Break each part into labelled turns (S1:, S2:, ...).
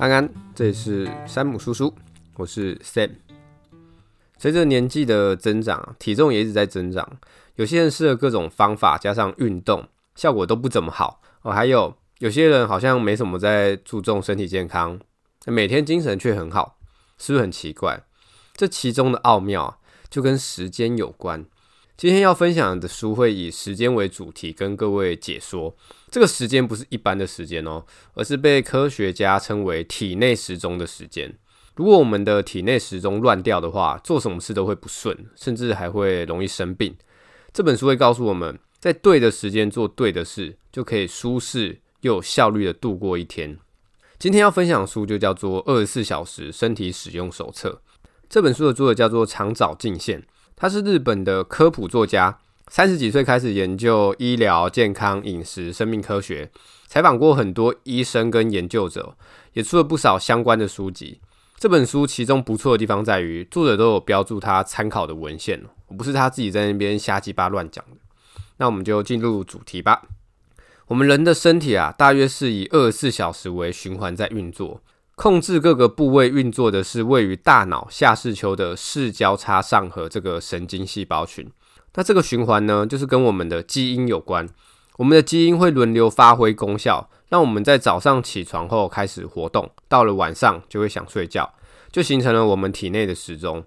S1: 安安，这里是山姆叔叔，我是 Sam。随着年纪的增长，体重也一直在增长。有些人试了各种方法，加上运动，效果都不怎么好哦。还有有些人好像没什么在注重身体健康，每天精神却很好，是不是很奇怪？这其中的奥妙，就跟时间有关。今天要分享的书会以时间为主题，跟各位解说。这个时间不是一般的时间哦，而是被科学家称为体内时钟的时间。如果我们的体内时钟乱掉的话，做什么事都会不顺，甚至还会容易生病。这本书会告诉我们，在对的时间做对的事，就可以舒适又有效率的度过一天。今天要分享的书就叫做《二十四小时身体使用手册》。这本书的作者叫做长沼静宪。他是日本的科普作家，三十几岁开始研究医疗、健康、饮食、生命科学，采访过很多医生跟研究者，也出了不少相关的书籍。这本书其中不错的地方在于，作者都有标注他参考的文献，不是他自己在那边瞎鸡巴乱讲的。那我们就进入主题吧。我们人的身体啊，大约是以二十四小时为循环在运作。控制各个部位运作的是位于大脑下视丘的视交叉上核这个神经细胞群。那这个循环呢，就是跟我们的基因有关。我们的基因会轮流发挥功效，让我们在早上起床后开始活动，到了晚上就会想睡觉，就形成了我们体内的时钟。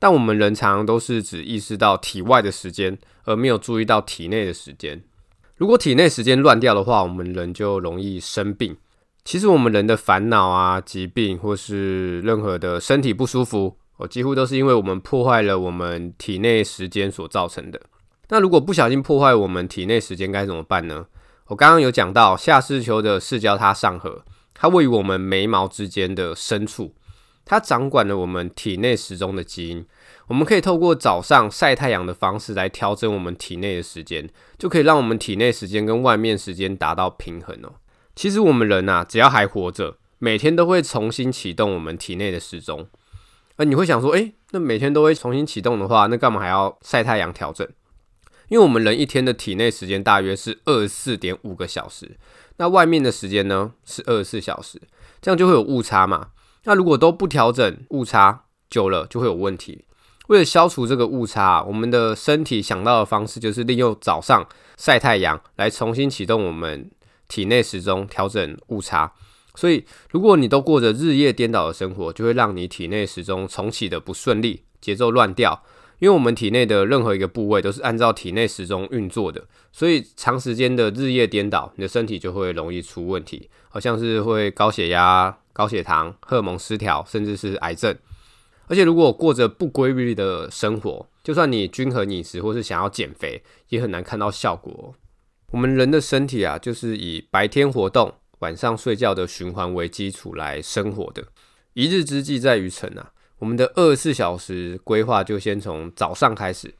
S1: 但我们人常常都是只意识到体外的时间，而没有注意到体内的时间。如果体内时间乱掉的话，我们人就容易生病。其实我们人的烦恼啊、疾病或是任何的身体不舒服，哦，几乎都是因为我们破坏了我们体内时间所造成的。那如果不小心破坏我们体内时间该怎么办呢？我刚刚有讲到下视丘的视交叉上核，它位于我们眉毛之间的深处，它掌管了我们体内时钟的基因。我们可以透过早上晒太阳的方式来调整我们体内的时间，就可以让我们体内时间跟外面时间达到平衡哦。其实我们人呐，只要还活着，每天都会重新启动我们体内的时钟。而你会想说，诶，那每天都会重新启动的话，那干嘛还要晒太阳调整？因为我们人一天的体内时间大约是二十四点五个小时，那外面的时间呢是二十四小时，这样就会有误差嘛。那如果都不调整，误差久了就会有问题。为了消除这个误差，我们的身体想到的方式就是利用早上晒太阳来重新启动我们。体内时钟调整误差，所以如果你都过着日夜颠倒的生活，就会让你体内时钟重启的不顺利，节奏乱掉。因为我们体内的任何一个部位都是按照体内时钟运作的，所以长时间的日夜颠倒，你的身体就会容易出问题，好像是会高血压、高血糖、荷尔蒙失调，甚至是癌症。而且如果过着不规律的生活，就算你均衡饮食或是想要减肥，也很难看到效果。我们人的身体啊，就是以白天活动、晚上睡觉的循环为基础来生活的。一日之计在于晨啊，我们的二十四小时规划就先从早上开始。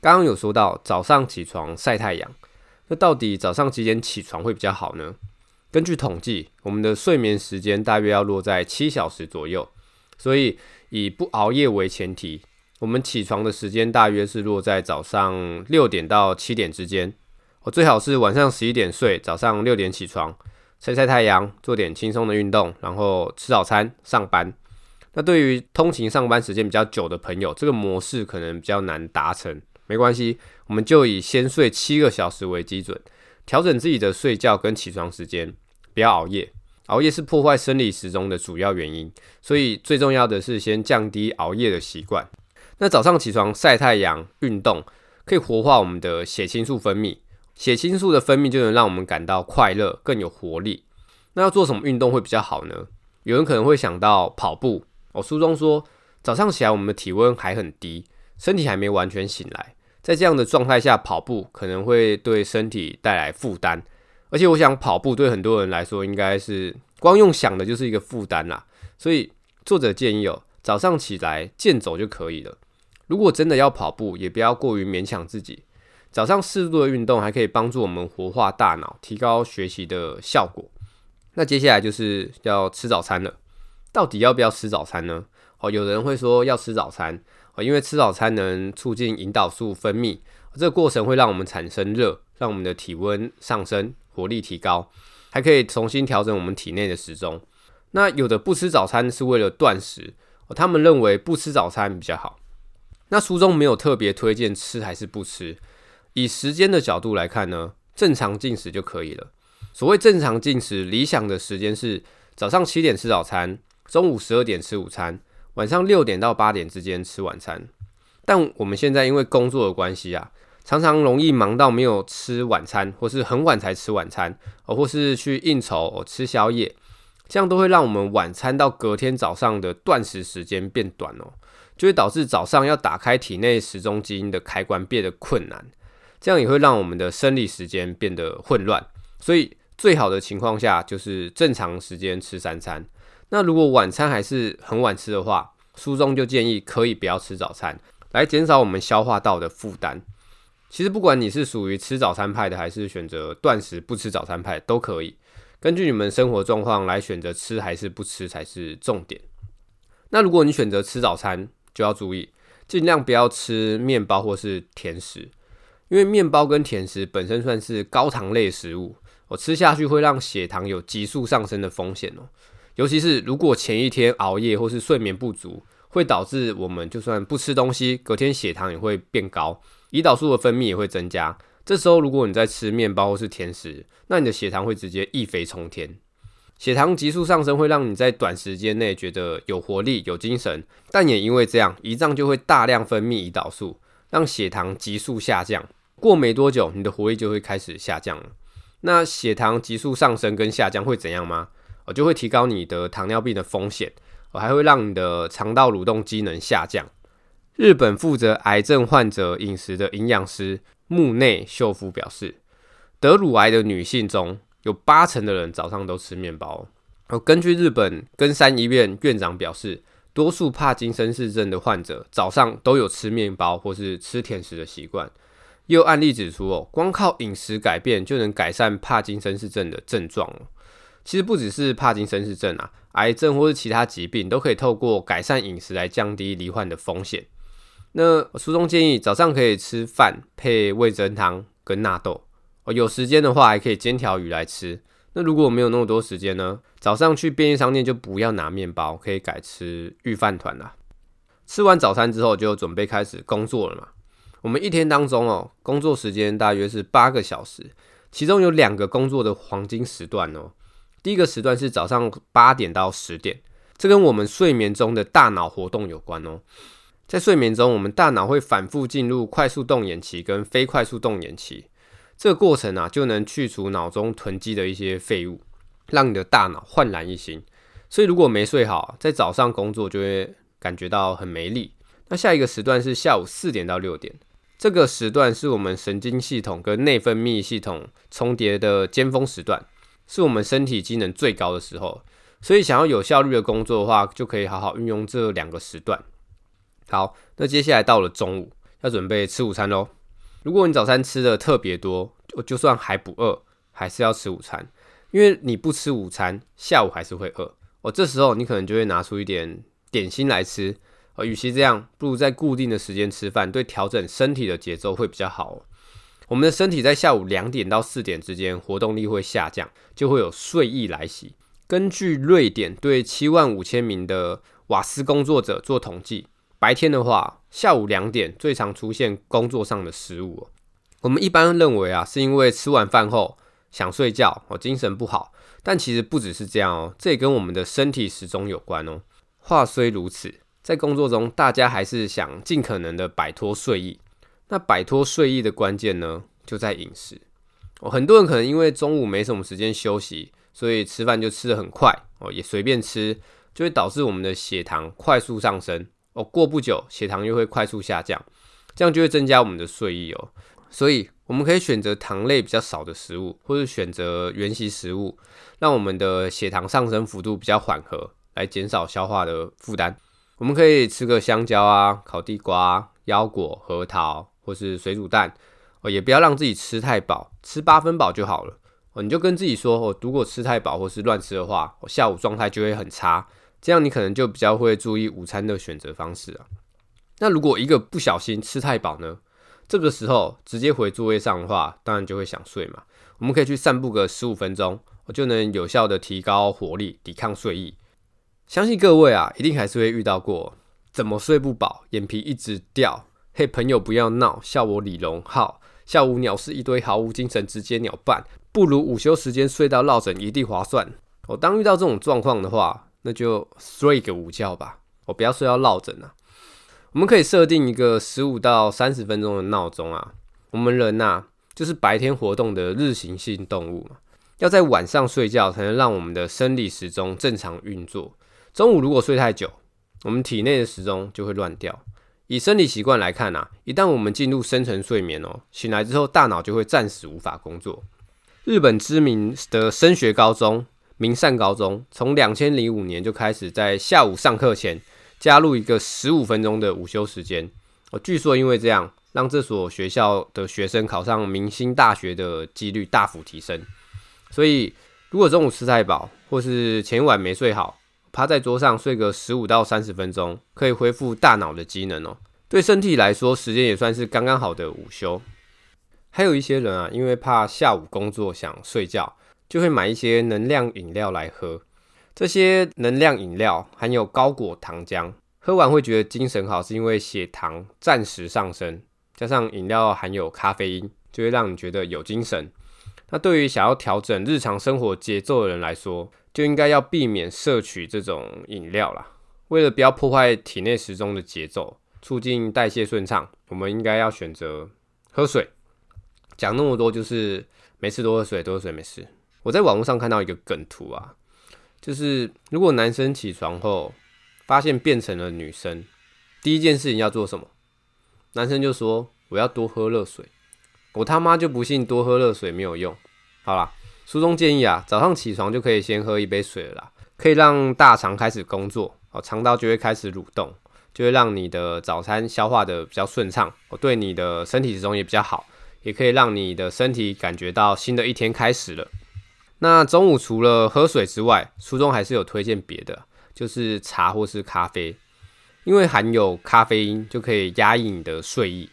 S1: 刚刚有说到早上起床晒太阳，那到底早上几点起床会比较好呢？根据统计，我们的睡眠时间大约要落在七小时左右，所以以不熬夜为前提，我们起床的时间大约是落在早上六点到七点之间。我最好是晚上十一点睡，早上六点起床，晒晒太阳，做点轻松的运动，然后吃早餐，上班。那对于通勤上班时间比较久的朋友，这个模式可能比较难达成。没关系，我们就以先睡七个小时为基准，调整自己的睡觉跟起床时间，不要熬夜。熬夜是破坏生理时钟的主要原因，所以最重要的是先降低熬夜的习惯。那早上起床晒太阳、运动，可以活化我们的血清素分泌。血清素的分泌就能让我们感到快乐，更有活力。那要做什么运动会比较好呢？有人可能会想到跑步。哦，书中说，早上起来我们的体温还很低，身体还没完全醒来，在这样的状态下跑步可能会对身体带来负担。而且我想跑步对很多人来说应该是光用想的就是一个负担啦。所以作者建议哦，早上起来健走就可以了。如果真的要跑步，也不要过于勉强自己。早上适度的运动还可以帮助我们活化大脑，提高学习的效果。那接下来就是要吃早餐了。到底要不要吃早餐呢？哦，有人会说要吃早餐，哦，因为吃早餐能促进胰岛素分泌，这个过程会让我们产生热，让我们的体温上升，活力提高，还可以重新调整我们体内的时钟。那有的不吃早餐是为了断食，他们认为不吃早餐比较好。那书中没有特别推荐吃还是不吃，以时间的角度来看呢，正常进食就可以了。所谓正常进食，理想的时间是早上七点吃早餐，中午十二点吃午餐，晚上六点到八点之间吃晚餐。但我们现在因为工作的关系啊，常常容易忙到没有吃晚餐，或是很晚才吃晚餐，哦，或是去应酬吃宵夜，这样都会让我们晚餐到隔天早上的断食时间变短哦。就会导致早上要打开体内时钟基因的开关变得困难，这样也会让我们的生理时间变得混乱。所以最好的情况下就是正常时间吃三餐。那如果晚餐还是很晚吃的话，书中就建议可以不要吃早餐，来减少我们消化道的负担。其实不管你是属于吃早餐派的，还是选择断食不吃早餐派，都可以根据你们生活状况来选择吃还是不吃才是重点。那如果你选择吃早餐，就要注意，尽量不要吃面包或是甜食，因为面包跟甜食本身算是高糖类食物，我吃下去会让血糖有急速上升的风险哦。尤其是如果前一天熬夜或是睡眠不足，会导致我们就算不吃东西，隔天血糖也会变高，胰岛素的分泌也会增加。这时候如果你在吃面包或是甜食，那你的血糖会直接一飞冲天。血糖急速上升会让你在短时间内觉得有活力、有精神，但也因为这样，胰脏就会大量分泌胰岛素，让血糖急速下降。过没多久，你的活力就会开始下降了。那血糖急速上升跟下降会怎样吗？我就会提高你的糖尿病的风险，我还会让你的肠道蠕动机能下降。日本负责癌症患者饮食的营养师木内秀夫表示，得乳癌的女性中，有八成的人早上都吃面包。而根据日本根山医院院长表示，多数帕金森氏症的患者早上都有吃面包或是吃甜食的习惯。又案例指出，哦，光靠饮食改变就能改善帕金森氏症的症状。其实不只是帕金森氏症啊，癌症或是其他疾病都可以透过改善饮食来降低罹患的风险。那书中建议早上可以吃饭配味噌汤跟纳豆。有时间的话还可以煎条鱼来吃。那如果没有那么多时间呢？早上去便利商店就不要拿面包，可以改吃御饭团啦。吃完早餐之后就准备开始工作了嘛。我们一天当中哦，工作时间大约是八个小时，其中有两个工作的黄金时段哦。第一个时段是早上八点到十点，这跟我们睡眠中的大脑活动有关哦。在睡眠中，我们大脑会反复进入快速动眼期跟非快速动眼期。这个过程啊，就能去除脑中囤积的一些废物，让你的大脑焕然一新。所以如果没睡好，在早上工作就会感觉到很没力。那下一个时段是下午四点到六点，这个时段是我们神经系统跟内分泌系统重叠的尖峰时段，是我们身体机能最高的时候。所以想要有效率的工作的话，就可以好好运用这两个时段。好，那接下来到了中午，要准备吃午餐喽。如果你早餐吃的特别多，就算还不饿，还是要吃午餐，因为你不吃午餐，下午还是会饿。哦，这时候你可能就会拿出一点点心来吃。哦，与其这样，不如在固定的时间吃饭，对调整身体的节奏会比较好。我们的身体在下午两点到四点之间活动力会下降，就会有睡意来袭。根据瑞典对七万五千名的瓦斯工作者做统计。白天的话，下午两点最常出现工作上的失误。我们一般认为啊，是因为吃完饭后想睡觉，哦，精神不好。但其实不只是这样哦，这也跟我们的身体时钟有关哦。话虽如此，在工作中，大家还是想尽可能的摆脱睡意。那摆脱睡意的关键呢，就在饮食。哦，很多人可能因为中午没什么时间休息，所以吃饭就吃得很快哦，也随便吃，就会导致我们的血糖快速上升。哦，过不久血糖又会快速下降，这样就会增加我们的睡意哦。所以我们可以选择糖类比较少的食物，或者选择原型食物，让我们的血糖上升幅度比较缓和，来减少消化的负担。我们可以吃个香蕉啊、烤地瓜、腰果、核桃，或是水煮蛋。哦，也不要让自己吃太饱，吃八分饱就好了。哦，你就跟自己说，哦，如果吃太饱或是乱吃的话，我下午状态就会很差。这样你可能就比较会注意午餐的选择方式啊。那如果一个不小心吃太饱呢？这个时候直接回座位上的话，当然就会想睡嘛。我们可以去散步个十五分钟，我就能有效的提高活力，抵抗睡意，相信各位啊，一定还是会遇到过怎么睡不饱，眼皮一直掉，嘿，朋友不要闹，笑我李荣浩，下午鸟事一堆，毫无精神，直接鸟办，不如午休时间睡到落枕一定划算。我、哦、当遇到这种状况的话，那就睡个午觉吧，我、不要睡到落枕啊。我们可以设定一个十五到三十分钟的闹钟啊。我们人呐、就是白天活动的日行性动物嘛。要在晚上睡觉，才能让我们的生理时钟正常运作。中午如果睡太久，我们体内的时钟就会乱掉。以生理习惯来看啊，一旦我们进入深层睡眠哦，醒来之后大脑就会暂时无法工作。日本知名的升学高中明善高中，从两千零五年就开始在下午上课前加入一个十五分钟的午休时间。哦，据说因为这样，让这所学校的学生考上明星大学的几率大幅提升。所以，如果中午吃太饱，或是前一晚没睡好，趴在桌上睡个十五到三十分钟，可以恢复大脑的机能哦。对身体来说，时间也算是刚刚好的午休。还有一些人啊，因为怕下午工作想睡觉，就会买一些能量饮料来喝。这些能量饮料含有高果糖浆，喝完会觉得精神好，是因为血糖暂时上升，加上饮料含有咖啡因，就会让你觉得有精神。那对于想要调整日常生活节奏的人来说，就应该要避免摄取这种饮料啦。为了不要破坏体内时钟的节奏，促进代谢顺畅，我们应该要选择喝水。讲那么多，就是没事多喝水，多喝水没事。我在网络上看到一个梗图啊，就是如果男生起床后发现变成了女生，第一件事情要做什么？男生就说：“我要多喝热水。”我他妈就不信多喝热水没有用。好啦，书中建议啊，早上起床就可以先喝一杯水了啦，可以让大肠开始工作，哦，肠道就会开始蠕动，就会让你的早餐消化的比较顺畅，对你的身体之中也比较好，也可以让你的身体感觉到新的一天开始了。那中午除了喝水之外，书中还是有推荐别的，就是茶或是咖啡，因为含有咖啡因，就可以压抑你的睡意。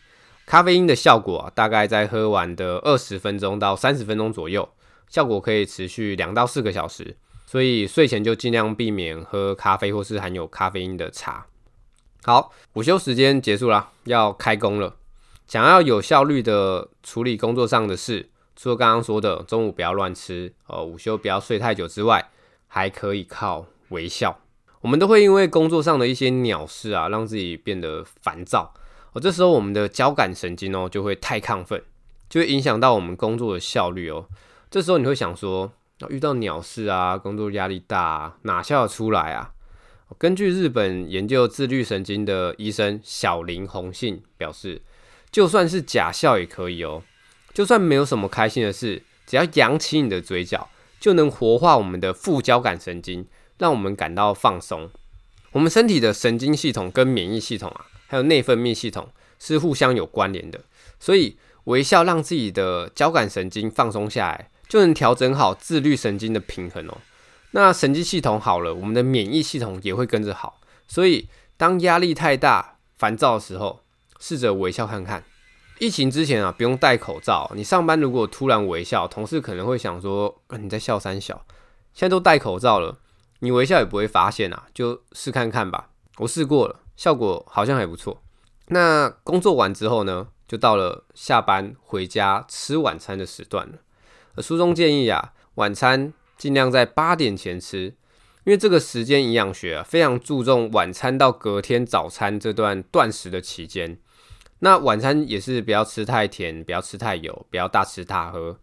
S1: 咖啡因的效果，大概在喝完的二十分钟到三十分钟左右，效果可以持续两到四个小时。所以睡前就尽量避免喝咖啡或是含有咖啡因的茶。好，午休时间结束了，要开工了。想要有效率的处理工作上的事，除了刚刚说的中午不要乱吃，呃，午休不要睡太久之外，还可以靠微笑。我们都会因为工作上的一些鸟事啊，让自己变得烦躁。哦，这时候我们的交感神经哦就会太亢奋，就会影响到我们工作的效率哦。这时候你会想说，遇到鸟事啊，工作压力大啊，哪笑得出来啊？根据日本研究自律神经的医生小林弘信表示，就算是假笑也可以哦。就算没有什么开心的事，只要扬起你的嘴角，就能活化我们的副交感神经，让我们感到放松。我们身体的神经系统跟免疫系统啊。还有内分泌系统是互相有关联的，所以微笑让自己的交感神经放松下来，就能调整好自律神经的平衡哦。那神经系统好了，我们的免疫系统也会跟着好。所以当压力太大、烦躁的时候，试着微笑看看。疫情之前啊，不用戴口罩，你上班如果突然微笑，同事可能会想说：“你在笑三小。”现在都戴口罩了，你微笑也不会发现啊，就试看看吧。我试过了。效果好像还不错。那工作完之后呢，就到了下班回家吃晚餐的时段了。书中建议啊，晚餐尽量在八点前吃，因为这个时间营养学啊非常注重晚餐到隔天早餐这段断食的期间。那晚餐也是不要吃太甜，不要吃太油，不要大吃大喝。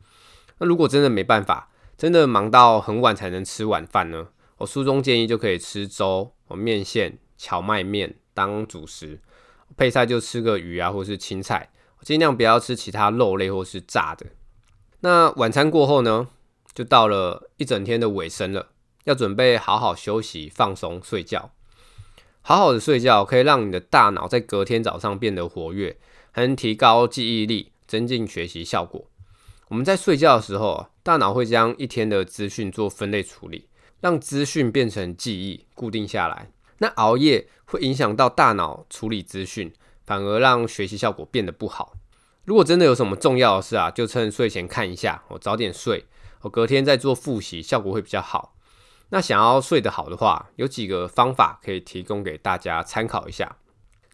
S1: 那如果真的没办法，真的忙到很晚才能吃晚饭呢？我书中建议就可以吃粥、或面线、荞麦面。当主食，配菜就吃个鱼啊，或是青菜，尽量不要吃其他肉类或是炸的。那晚餐过后呢，就到了一整天的尾声了，要准备好好休息、放松、睡觉。好好的睡觉可以让你的大脑在隔天早上变得活跃，还能提高记忆力，增进学习效果。我们在睡觉的时候，大脑会将一天的资讯做分类处理，让资讯变成记忆，固定下来。那熬夜会影响到大脑处理资讯，反而让学习效果变得不好。如果真的有什么重要的事啊，就趁睡前看一下，我早点睡，我隔天再做复习，效果会比较好。那想要睡得好的话，有几个方法可以提供给大家参考一下。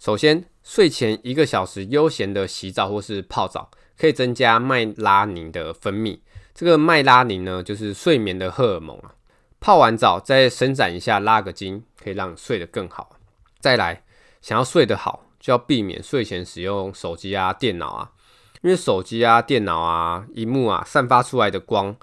S1: 首先，睡前一个小时悠闲的洗澡或是泡澡，可以增加麦拉宁的分泌。这个麦拉宁呢，就是睡眠的荷尔蒙啊。泡完澡再伸展一下，拉个筋，可以让你睡得更好。再来，想要睡得好，就要避免睡前使用手机啊、电脑啊，因为手机啊、电脑啊、荧幕啊散发出来的光，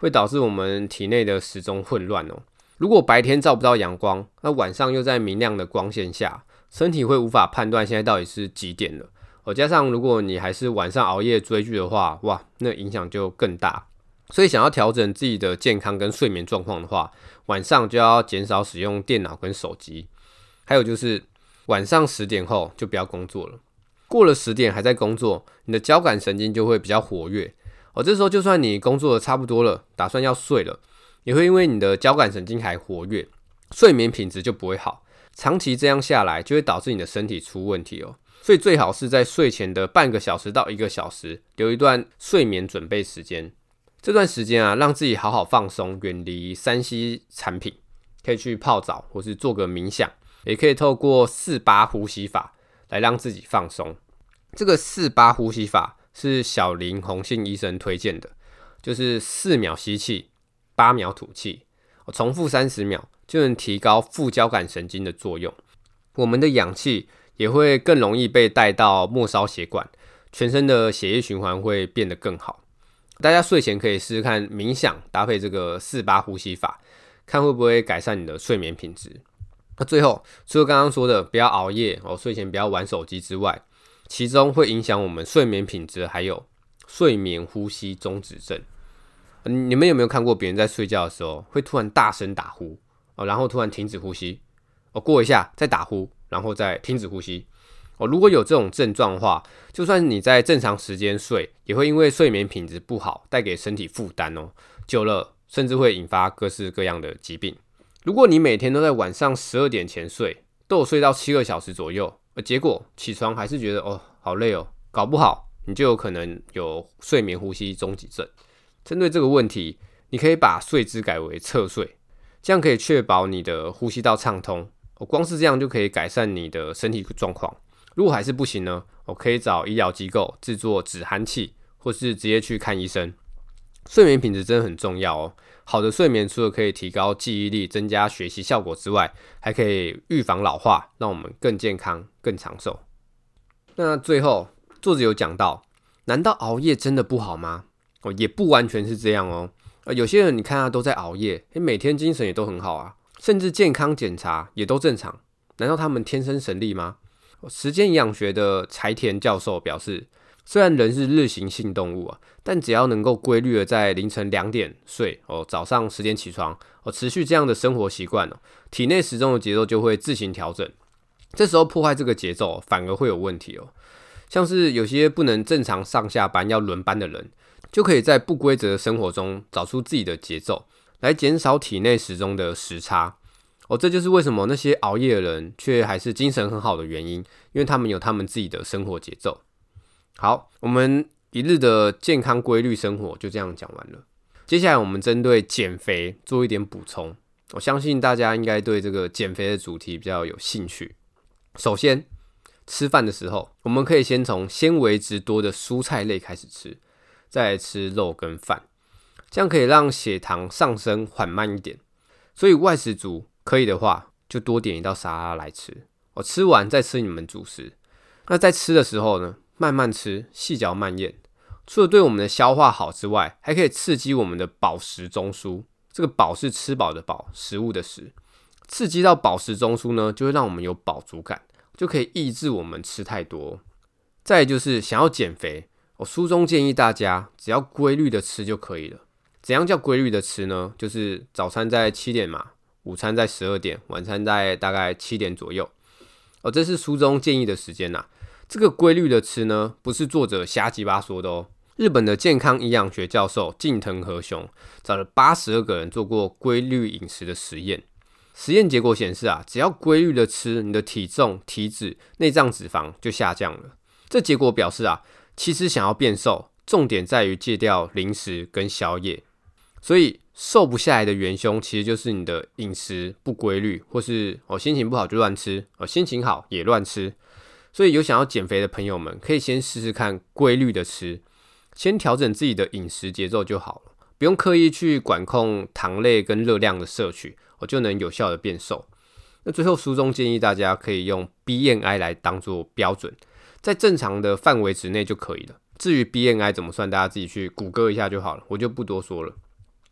S1: 会导致我们体内的时钟混乱哦。如果白天照不到阳光，那晚上又在明亮的光线下，身体会无法判断现在到底是几点了。哦，加上如果你还是晚上熬夜追剧的话，哇，那影响就更大。所以，想要调整自己的健康跟睡眠状况的话，晚上就要减少使用电脑跟手机。还有就是，晚上十点后就不要工作了。过了十点还在工作，你的交感神经就会比较活跃。哦，这时候就算你工作的差不多了，打算要睡了，也会因为你的交感神经还活跃，睡眠品质就不会好。长期这样下来，就会导致你的身体出问题哦。所以最好是在睡前的半个小时到一个小时，留一段睡眠准备时间。这段时间啊，让自己好好放松，远离 3C 产品，可以去泡澡，或是做个冥想，也可以透过四八呼吸法来让自己放松。这个四八呼吸法是小林弘信医生推荐的，就是四秒吸气，八秒吐气，重复三十秒就能提高副交感神经的作用。我们的氧气也会更容易被带到末梢血管，全身的血液循环会变得更好。大家睡前可以试试看冥想，搭配这个四八呼吸法，看会不会改善你的睡眠品质。那最后，除了刚刚说的不要熬夜哦，睡前不要玩手机之外，其中会影响我们睡眠品质，还有睡眠呼吸中止症。你们有没有看过别人在睡觉的时候会突然大声打呼哦，然后突然停止呼吸哦，过一下再打呼，然后再停止呼吸？哦，如果有这种症状的话，就算你在正常时间睡，也会因为睡眠品质不好，带给身体负担哦。久了，甚至会引发各式各样的疾病。如果你每天都在晚上十二点前睡，都有睡到七个小时左右，结果起床还是觉得哦好累哦，搞不好你就有可能有睡眠呼吸中止症。针对这个问题，你可以把睡姿改为侧睡，这样可以确保你的呼吸道畅通。哦，光是这样就可以改善你的身体状况。如果还是不行呢？我可以找医疗机构制作止鼾器，或是直接去看医生。睡眠品质真的很重要哦。好的睡眠除了可以提高记忆力、增加学习效果之外，还可以预防老化，让我们更健康、更长寿。那最后，作者有讲到，难道熬夜真的不好吗？哦，也不完全是这样哦。呃，有些人你看他都在熬夜，诶，每天精神也都很好啊，甚至健康检查也都正常。难道他们天生神力吗？时间营养学的柴田教授表示，虽然人是日行性动物啊，但只要能够规律的在凌晨两点睡哦，早上十点起床哦，持续这样的生活习惯哦，体内时钟的节奏就会自行调整。这时候破坏这个节奏，反而会有问题哦。像是有些不能正常上下班要轮班的人，就可以在不规则的生活中找出自己的节奏，来减少体内时钟的时差。哦，这就是为什么那些熬夜的人却还是精神很好的原因，因为他们有他们自己的生活节奏。好，我们一日的健康规律生活就这样讲完了。接下来我们针对减肥做一点补充。我相信大家应该对这个减肥的主题比较有兴趣。首先，吃饭的时候，我们可以先从纤维质多的蔬菜类开始吃，再吃肉跟饭，这样可以让血糖上升缓慢一点。所以外食族。可以的话，就多点一道沙拉来吃。我吃完再吃你们主食。那在吃的时候呢，慢慢吃，细嚼慢咽。除了对我们的消化好之外，还可以刺激我们的饱食中枢。这个“饱”是吃饱的“饱”，食物的“食”。刺激到饱食中枢呢，就会让我们有饱足感，就可以抑制我们吃太多。再就是想要减肥，我书中建议大家只要规律的吃就可以了。怎样叫规律的吃呢？就是早餐在七点嘛。午餐在十二点，晚餐在大概七点左右。哦，这是书中建议的时间呐。这个规律的吃呢，不是作者瞎鸡巴说的哦。日本的健康营养学教授近藤和雄找了八十二个人做过规律饮食的实验。实验结果显示啊，只要规律的吃，你的体重、体脂、内脏脂肪就下降了。这结果表示啊，其实想要变瘦，重点在于戒掉零食跟宵夜。所以瘦不下来的元凶，其实就是你的饮食不规律，或是哦心情不好就乱吃，哦心情好也乱吃。所以有想要减肥的朋友们，可以先试试看规律的吃，先调整自己的饮食节奏就好了，不用刻意去管控糖类跟热量的摄取，我就能有效的变瘦。那最后书中建议大家可以用 BMI 来当做标准，在正常的范围之内就可以了。至于 BMI 怎么算，大家自己去谷歌一下就好了，我就不多说了。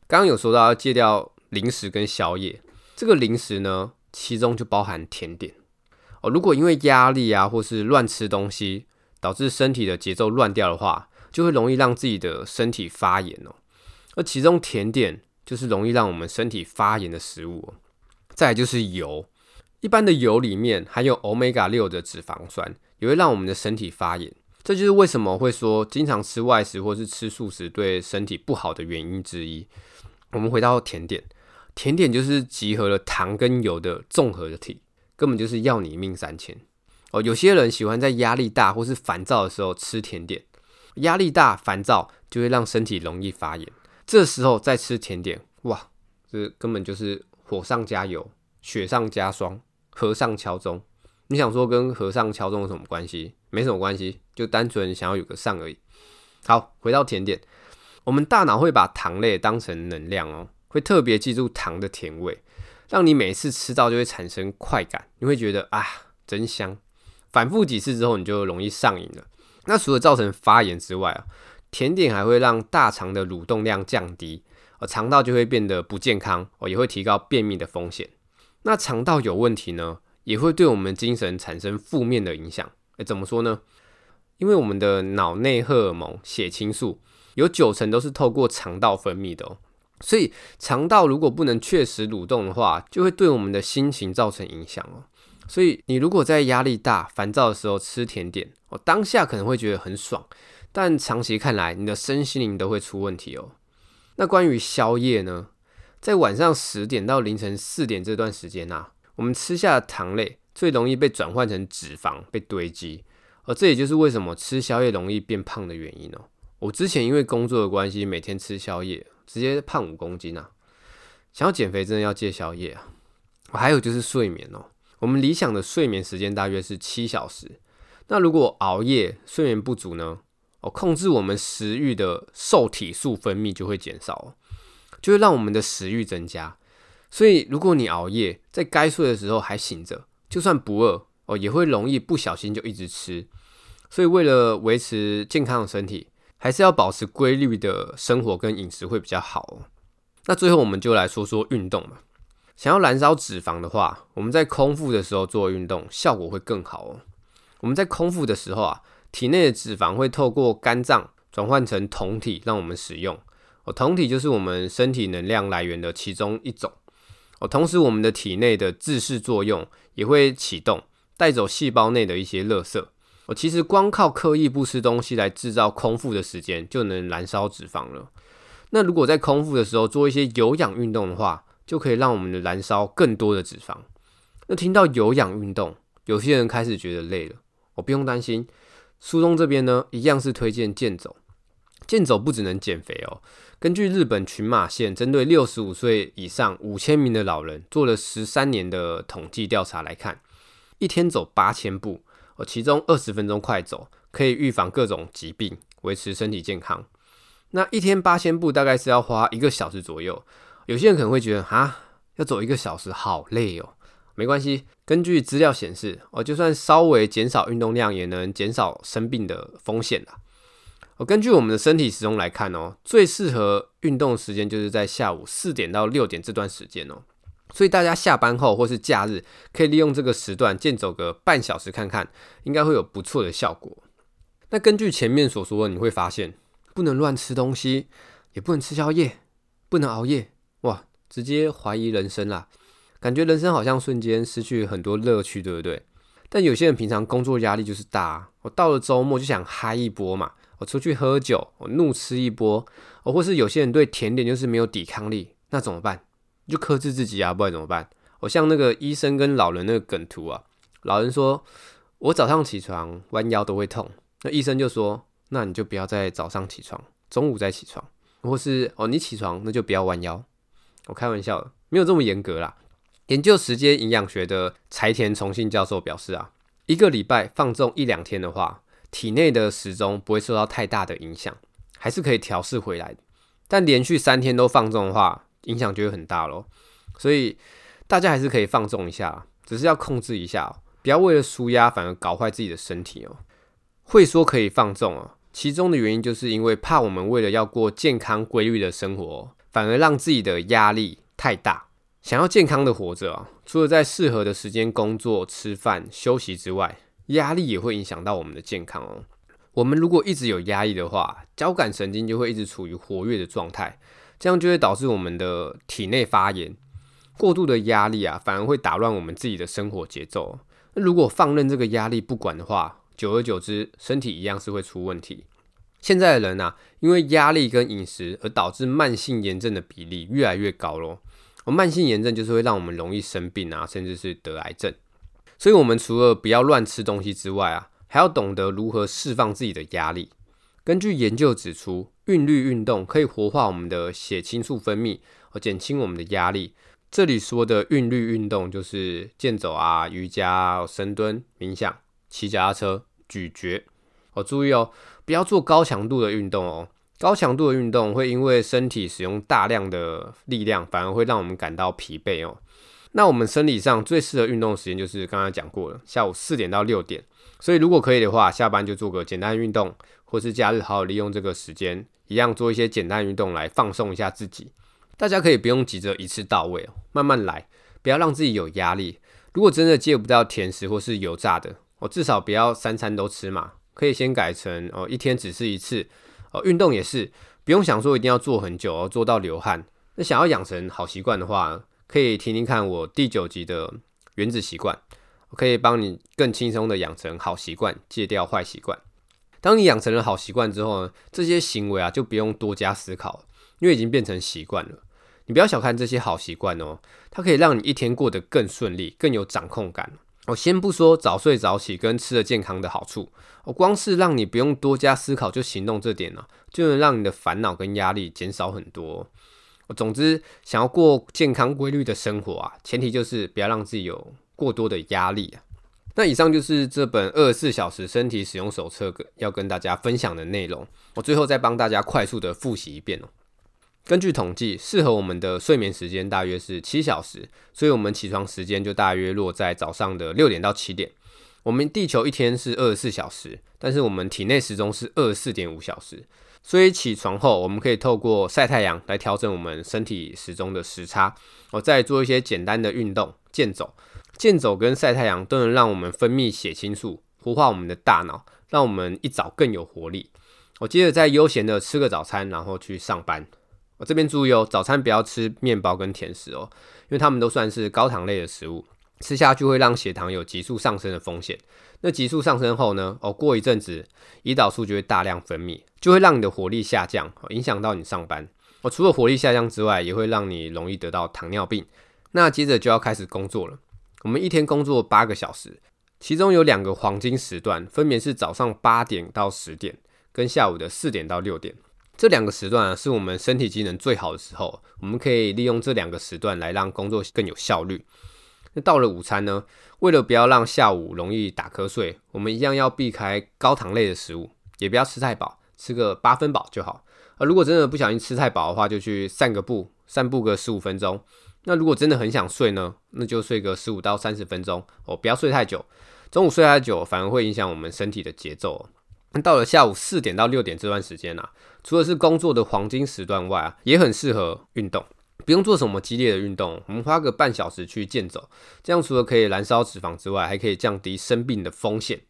S1: 刚刚有说到要戒掉零食跟宵夜，这个零食呢，其中就包含甜点哦。如果因为压力啊，或是乱吃东西，导致身体的节奏乱掉的话，就会容易让自己的身体发炎哦。而其中甜点就是容易让我们身体发炎的食物哦。再就是油。一般的油里面含有 Omega 六的脂肪酸，也会让我们的身体发炎。这就是为什么会说经常吃外食或是吃素食对身体不好的原因之一。我们回到甜点，甜点就是集合了糖跟油的综合体，根本就是要你命三千哦。有些人喜欢在压力大或是烦躁的时候吃甜点，压力大烦躁就会让身体容易发炎。这时候再吃甜点，哇，这根本就是火上加油，雪上加霜。和尚敲钟，你想说跟和尚敲钟有什么关系？没什么关系，就单纯想要有个上而已。好，回到甜点，我们大脑会把糖类当成能量哦，会特别记住糖的甜味，让你每次吃到就会产生快感，你会觉得啊，真香。反复几次之后，你就容易上瘾了。那除了造成发炎之外啊，甜点还会让大肠的蠕动量降低，而肠道就会变得不健康哦，也会提高便秘的风险。那肠道有问题呢，也会对我们精神产生负面的影响。诶，怎么说呢？因为我们的脑内荷尔蒙血清素有九成都是透过肠道分泌的哦，所以肠道如果不能确实蠕动的话，就会对我们的心情造成影响哦。所以你如果在压力大、烦躁的时候吃甜点，哦，当下可能会觉得很爽，但长期看来，你的身心灵都会出问题哦。那关于宵夜呢？在晚上十点到凌晨四点这段时间啊，我们吃下的糖类最容易被转换成脂肪被堆积，而这也就是为什么吃宵夜容易变胖的原因哦。我之前因为工作的关系，每天吃宵夜，直接胖五公斤啊。想要减肥，真的要戒宵夜啊。还有就是睡眠哦，我们理想的睡眠时间大约是七小时。那如果熬夜睡眠不足呢？哦，控制我们食欲的瘦体素分泌就会减少。就会让我们的食欲增加，所以如果你熬夜，在该睡的时候还醒着，就算不饿哦，也会容易不小心就一直吃。所以为了维持健康的身体，还是要保持规律的生活跟饮食会比较好哦。那最后我们就来说说运动嘛。想要燃烧脂肪的话，我们在空腹的时候做运动，效果会更好哦。我们在空腹的时候啊，体内的脂肪会透过肝脏转换成酮体，让我们使用哦。酮体就是我们身体能量来源的其中一种。哦，同时我们的体内的自噬作用也会启动，带走细胞内的一些垃圾。我，其实光靠刻意不吃东西来制造空腹的时间，就能燃烧脂肪了。那如果在空腹的时候做一些有氧运动的话，就可以让我们的燃烧更多的脂肪。那听到有氧运动，有些人开始觉得累了。我不用担心，书中这边呢，一样是推荐健走。健走不只能减肥哦。根据日本群马县针对六十五岁以上五千名的老人做了十三年的统计调查来看，一天走八千步，哦，其中二十分钟快走可以预防各种疾病，维持身体健康。那一天八千步大概是要花一个小时左右。有些人可能会觉得啊，要走一个小时好累哦。没关系，根据资料显示，哦，就算稍微减少运动量，也能减少生病的风险啦。我根据我们的身体时钟来看哦，最适合运动时间就是在下午四点到六点这段时间哦，所以大家下班后或是假日可以利用这个时段健走个半小时看看，应该会有不错的效果。那根据前面所说的，你会发现不能乱吃东西，也不能吃宵夜，不能熬夜，哇，直接怀疑人生啦，感觉人生好像瞬间失去很多乐趣，对不对？但有些人平常工作压力就是大，我到了周末就想嗨一波嘛。我出去喝酒，我怒吃一波，哦，或是有些人对甜点就是没有抵抗力，那怎么办？就克制自己啊，不然怎么办？我像那个医生跟老人那个梗图啊，老人说我早上起床弯腰都会痛，那医生就说那你就不要在早上起床，中午再起床。或是哦你起床那就不要弯腰。我开玩笑的，没有这么严格啦。研究时间营养学的柴田崇信教授表示啊，一个礼拜放纵一两天的话，体内的时钟不会受到太大的影响，还是可以调试回来。但连续三天都放纵的话，影响就会很大咯。所以大家还是可以放纵一下，只是要控制一下，不要为了舒压反而搞坏自己的身体哦。会说可以放纵哦，其中的原因就是因为怕我们为了要过健康规律的生活。反而让自己的压力太大，想要健康的活着啊，除了在适合的时间工作、吃饭、休息之外，压力也会影响到我们的健康哦。我们如果一直有压力的话，交感神经就会一直处于活跃的状态，这样就会导致我们的体内发炎。过度的压力啊，反而会打乱我们自己的生活节奏。那如果放任这个压力不管的话，久而久之，身体一样是会出问题。现在的人啊，因为压力跟饮食而导致慢性炎症的比例越来越高咯。而慢性炎症就是会让我们容易生病啊，甚至是得癌症。所以，我们除了不要乱吃东西之外啊，还要懂得如何释放自己的压力。根据研究指出，韵律运动可以活化我们的血清素分泌，而减轻我们的压力。这里说的韵律运动就是健走啊、瑜伽、深蹲、冥想、骑脚踏车、咀嚼。哦，注意哦。不要做高强度的运动哦，高强度的运动会因为身体使用大量的力量，反而会让我们感到疲惫哦。那我们生理上最适合运动的时间就是刚刚讲过了，下午四点到六点。所以如果可以的话，下班就做个简单运动，或是假日好好利用这个时间，一样做一些简单运动来放松一下自己。大家可以不用急着一次到位哦，慢慢来，不要让自己有压力。如果真的戒不掉甜食或是油炸的，我至少不要三餐都吃嘛。可以先改成哦，一天只吃一次哦。运动也是不用想说一定要做很久哦，做到流汗。那想要养成好习惯的话，可以听听看我第九集的原子习惯，我可以帮你更轻松的养成好习惯，戒掉坏习惯。当你养成了好习惯之后呢，这些行为啊就不用多加思考，因为已经变成习惯了。你不要小看这些好习惯哦，它可以让你一天过得更顺利，更有掌控感。我先不说早睡早起跟吃的健康的好处，我光是让你不用多加思考就行动这点呢，就能让你的烦恼跟压力减少很多。总之想要过健康规律的生活啊，前提就是不要让自己有过多的压力啊。那以上就是这本二十四小时身体使用手册要跟大家分享的内容。我最后再帮大家快速的复习一遍哦。根据统计，适合我们的睡眠时间大约是七小时，所以我们起床时间就大约落在早上的六点到七点。我们地球一天是二十四小时，但是我们体内时钟是二十四点五小时，所以起床后我们可以透过晒太阳来调整我们身体时钟的时差。我再做一些简单的运动，健走，健走跟晒太阳都能让我们分泌血清素，活化我们的大脑，让我们一早更有活力。我接着再悠闲的吃个早餐，然后去上班。我这边注意哦，早餐不要吃面包跟甜食哦，因为它们都算是高糖类的食物，吃下去会让血糖有急速上升的风险。那急速上升后呢，哦，过一阵子，胰岛素就会大量分泌，就会让你的活力下降，影响到你上班。哦，除了活力下降之外，也会让你容易得到糖尿病。那接着就要开始工作了。我们一天工作八个小时，其中有两个黄金时段，分别是早上八点到十点，跟下午的四点到六点。这两个时段啊，是我们身体机能最好的时候，我们可以利用这两个时段来让工作更有效率。那到了午餐呢，为了不要让下午容易打瞌睡，我们一样要避开高糖类的食物，也不要吃太饱，吃个八分饱就好。而如果真的不小心吃太饱的话，就去散个步，散步个十五分钟。那如果真的很想睡呢，那就睡个十五到三十分钟哦，不要睡太久。中午睡太久反而会影响我们身体的节奏。那到了下午四点到六点这段时间啊，除了是工作的黄金时段外啊，也很适合运动。不用做什么激烈的运动，我们花个半小时去健走，这样除了可以燃烧脂肪之外，还可以降低生病的风险。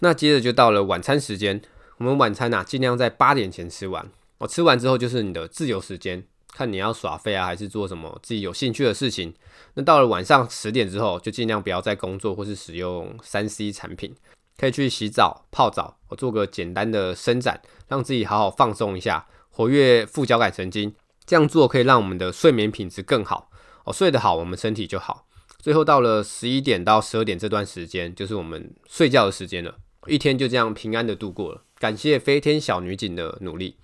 S1: 那接着就到了晚餐时间，我们晚餐啊尽量在八点前吃完。我吃完之后就是你的自由时间，看你要耍废啊，还是做什么自己有兴趣的事情。那到了晚上十点之后，就尽量不要再工作或是使用三 C 产品。可以去洗澡、泡澡，我做个简单的伸展，让自己好好放松一下，活跃副交感神经。这样做可以让我们的睡眠品质更好。哦，睡得好，我们身体就好。最后到了十一点到十二点这段时间，就是我们睡觉的时间了。一天就这样平安的度过了。感谢飞天小女警的努力。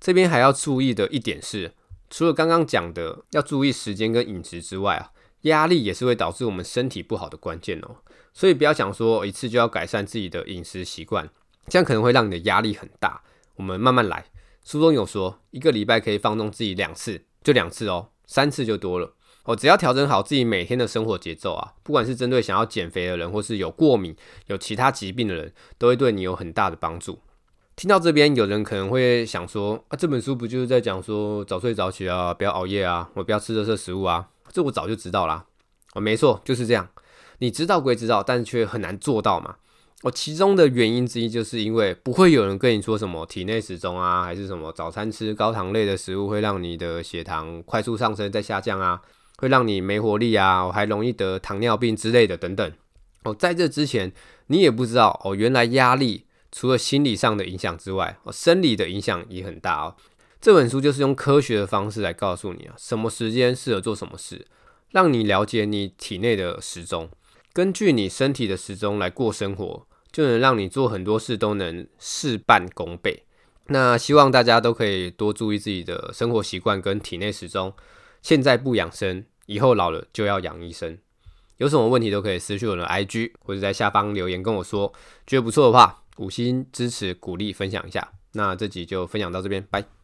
S1: 这边还要注意的一点是，除了刚刚讲的要注意时间跟饮食之外啊，压力也是会导致我们身体不好的关键哦。所以不要想说一次就要改善自己的饮食习惯，这样可能会让你的压力很大。我们慢慢来。书中有说，一个礼拜可以放纵自己两次，就两次哦，三次就多了哦。只要调整好自己每天的生活节奏啊，不管是针对想要减肥的人，或是有过敏、有其他疾病的人，都会对你有很大的帮助。听到这边，有人可能会想说啊，这本书不就是在讲说早睡早起啊，不要熬夜啊，我不要吃垃圾食物啊？这我早就知道啦。哦，没错，就是这样。你知道归知道，但却很难做到嘛。哦，其中的原因之一，就是因为不会有人跟你说什么体内时钟啊，还是什么早餐吃高糖类的食物会让你的血糖快速上升再下降啊，会让你没活力啊，我还容易得糖尿病之类的等等。哦，在这之前，你也不知道哦，原来压力除了心理上的影响之外，哦，生理的影响也很大哦。这本书就是用科学的方式来告诉你啊，什么时间适合做什么事，让你了解你体内的时钟，根据你身体的时钟来过生活。就能让你做很多事都能事半功倍。那希望大家都可以多注意自己的生活习惯跟体内时钟。现在不养生，以后老了就要养医生。有什么问题都可以私信我的 IG，或者在下方留言跟我说。觉得不错的话，五星支持鼓励分享一下。那这集就分享到这边，拜。